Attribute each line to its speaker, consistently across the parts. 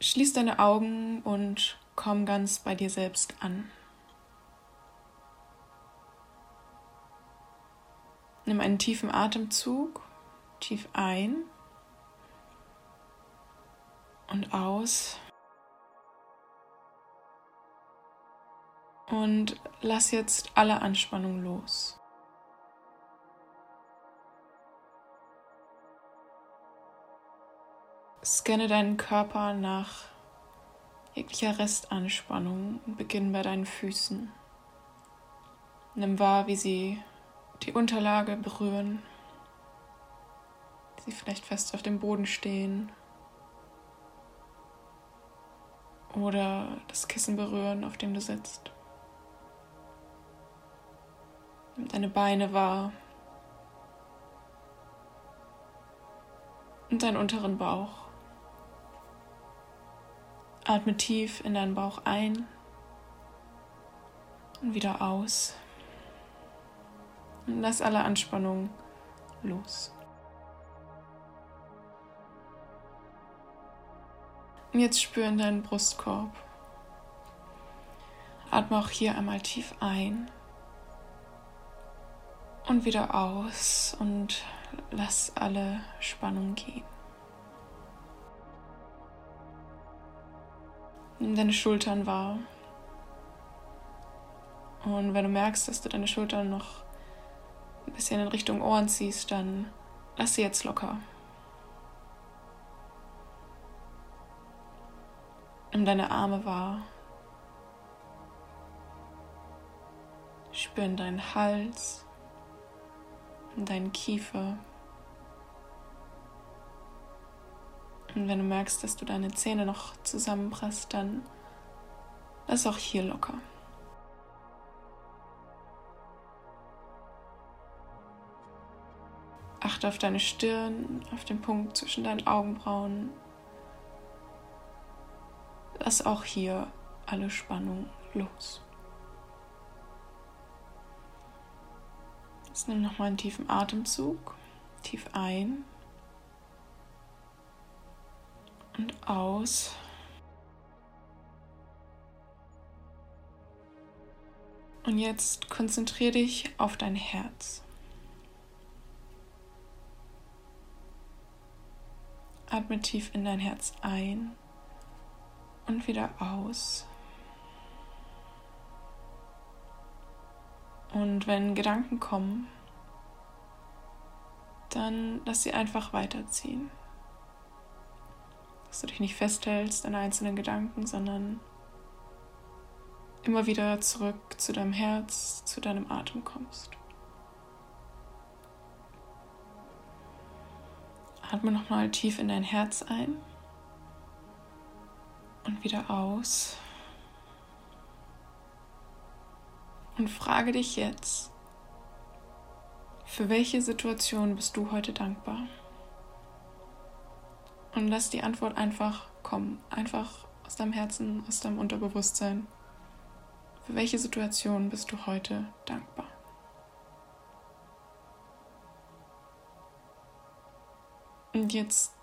Speaker 1: schließ deine Augen und komm ganz bei dir selbst an. Nimm einen tiefen Atemzug, tief ein und aus. Und lass jetzt alle Anspannung los. Scanne deinen Körper nach jeglicher Restanspannung und beginn bei deinen Füßen. Nimm wahr, wie sie die Unterlage berühren, sie vielleicht fest auf dem Boden stehen oder das Kissen berühren, auf dem du sitzt. Nimm deine Beine wahr und deinen unteren Bauch. Atme tief in deinen Bauch ein und wieder aus. Und lass alle Anspannung los. Und jetzt spür in deinen Brustkorb. Atme auch hier einmal tief ein und wieder aus und lass alle Spannung gehen. Nimm deine Schultern wahr. Und wenn du merkst, dass du deine Schultern noch ein bisschen in Richtung Ohren ziehst, dann lass sie jetzt locker. Nimm deine Arme wahr. Spür in deinen Hals, in deinen Kiefer. Und wenn du merkst, dass du deine Zähne noch zusammenpresst, dann lass auch hier locker. Achte auf deine Stirn, auf den Punkt zwischen deinen Augenbrauen. Lass auch hier alle Spannung los. Jetzt nimm nochmal einen tiefen Atemzug. Tief ein und aus. Und jetzt konzentriere dich auf dein Herz. Atme tief in dein Herz ein und wieder aus. Und wenn Gedanken kommen, dann lass sie einfach weiterziehen dass du dich nicht festhältst an einzelnen Gedanken, sondern immer wieder zurück zu deinem Herz, zu deinem Atem kommst. Atme nochmal tief in dein Herz ein und wieder aus. Und frage dich jetzt, für welche Situation bist du heute dankbar? Und lass die Antwort einfach kommen. Einfach aus deinem Herzen, aus deinem Unterbewusstsein. Für welche Situation bist du heute dankbar? Und jetzt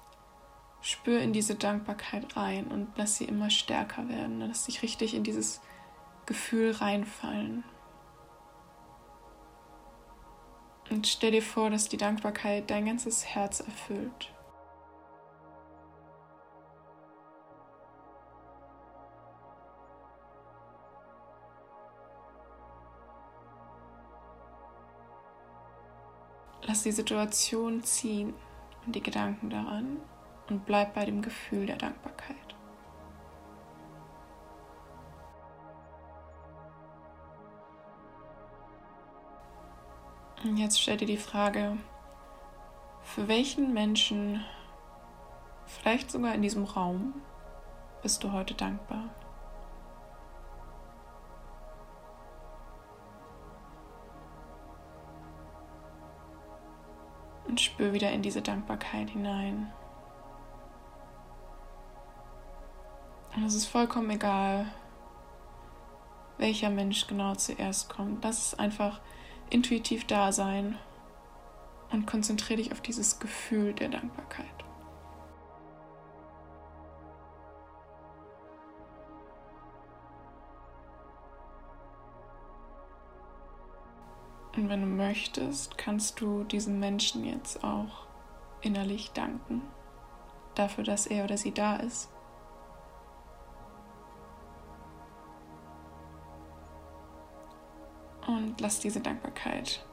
Speaker 1: spür in diese Dankbarkeit rein und lass sie immer stärker werden. Lass dich richtig in dieses Gefühl reinfallen. Und stell dir vor, dass die Dankbarkeit dein ganzes Herz erfüllt. Lass die Situation ziehen und die Gedanken daran und bleib bei dem Gefühl der Dankbarkeit. Und jetzt stell dir die Frage, für welchen Menschen, vielleicht sogar in diesem Raum, bist du heute dankbar? Spür wieder in diese Dankbarkeit hinein. Und es ist vollkommen egal, welcher Mensch genau zuerst kommt. Lass es einfach intuitiv da sein und konzentriere dich auf dieses Gefühl der Dankbarkeit. Und wenn du möchtest, kannst du diesem Menschen jetzt auch innerlich danken dafür, dass er oder sie da ist. Und lass diese Dankbarkeit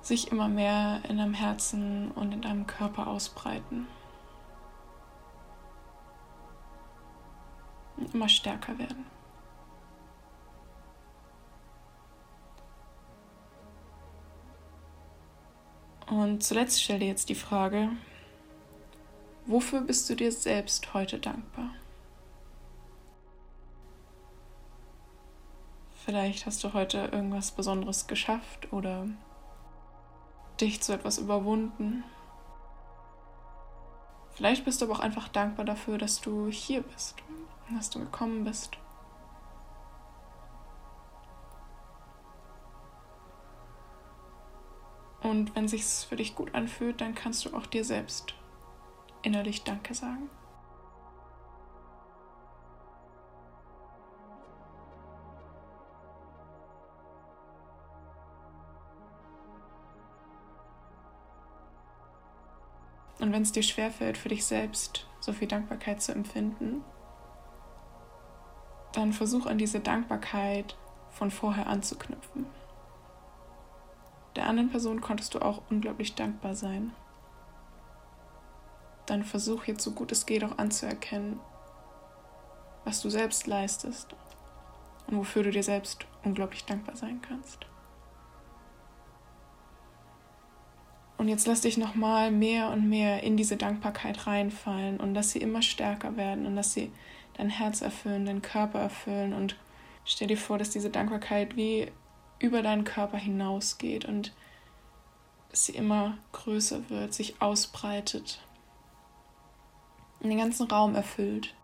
Speaker 1: sich immer mehr in deinem Herzen und in deinem Körper ausbreiten. Und immer stärker werden. Und zuletzt stell dir jetzt die Frage, wofür bist du dir selbst heute dankbar? Vielleicht hast du heute irgendwas Besonderes geschafft oder dich zu etwas überwunden. Vielleicht bist du aber auch einfach dankbar dafür, dass du hier bist, dass du gekommen bist. Und wenn sich's für dich gut anfühlt, dann kannst du auch dir selbst innerlich Danke sagen. Und wenn es dir schwerfällt, für dich selbst so viel Dankbarkeit zu empfinden, dann versuch an diese Dankbarkeit von vorher anzuknüpfen. Der anderen Person konntest du auch unglaublich dankbar sein. Dann versuch jetzt so gut es geht auch anzuerkennen, was du selbst leistest und wofür du dir selbst unglaublich dankbar sein kannst. Und jetzt lass dich nochmal mehr und mehr in diese Dankbarkeit reinfallen und dass sie immer stärker werden und dass sie dein Herz erfüllen, deinen Körper erfüllen und stell dir vor, dass diese Dankbarkeit wie über deinen Körper hinausgeht und sie immer größer wird, sich ausbreitet und den ganzen Raum erfüllt.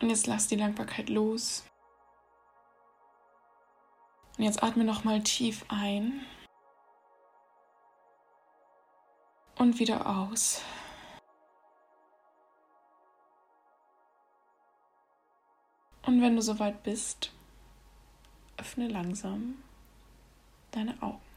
Speaker 1: Und jetzt lass die Dankbarkeit los. Und jetzt atme nochmal tief ein und wieder aus. Und wenn du soweit bist, öffne langsam deine Augen.